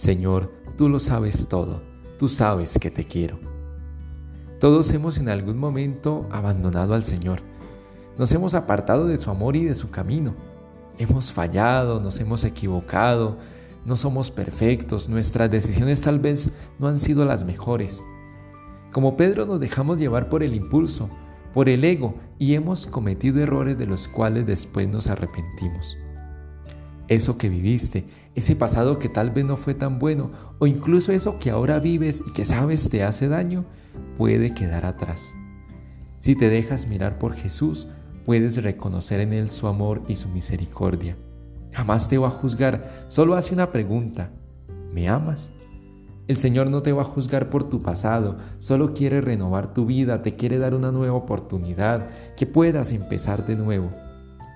Señor, tú lo sabes todo, tú sabes que te quiero. Todos hemos en algún momento abandonado al Señor. Nos hemos apartado de su amor y de su camino. Hemos fallado, nos hemos equivocado, no somos perfectos, nuestras decisiones tal vez no han sido las mejores. Como Pedro nos dejamos llevar por el impulso, por el ego y hemos cometido errores de los cuales después nos arrepentimos. Eso que viviste, ese pasado que tal vez no fue tan bueno o incluso eso que ahora vives y que sabes te hace daño, puede quedar atrás. Si te dejas mirar por Jesús, puedes reconocer en Él su amor y su misericordia. Jamás te va a juzgar, solo hace una pregunta. ¿Me amas? El Señor no te va a juzgar por tu pasado, solo quiere renovar tu vida, te quiere dar una nueva oportunidad, que puedas empezar de nuevo.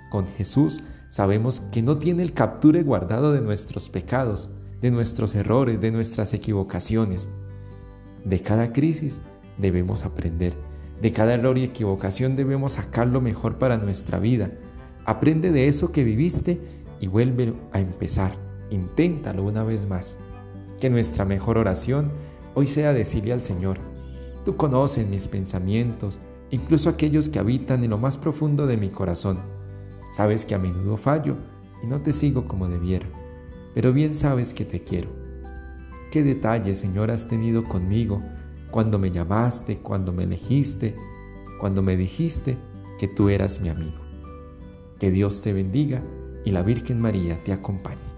Con Jesús sabemos que no tiene el capture guardado de nuestros pecados, de nuestros errores, de nuestras equivocaciones. De cada crisis debemos aprender, de cada error y equivocación debemos sacar lo mejor para nuestra vida. Aprende de eso que viviste y vuelve a empezar. Inténtalo una vez más. Que nuestra mejor oración hoy sea decirle al Señor, tú conoces mis pensamientos, incluso aquellos que habitan en lo más profundo de mi corazón. Sabes que a menudo fallo y no te sigo como debiera, pero bien sabes que te quiero. ¿Qué detalles, Señor, has tenido conmigo cuando me llamaste, cuando me elegiste, cuando me dijiste que tú eras mi amigo? Que Dios te bendiga y la Virgen María te acompañe.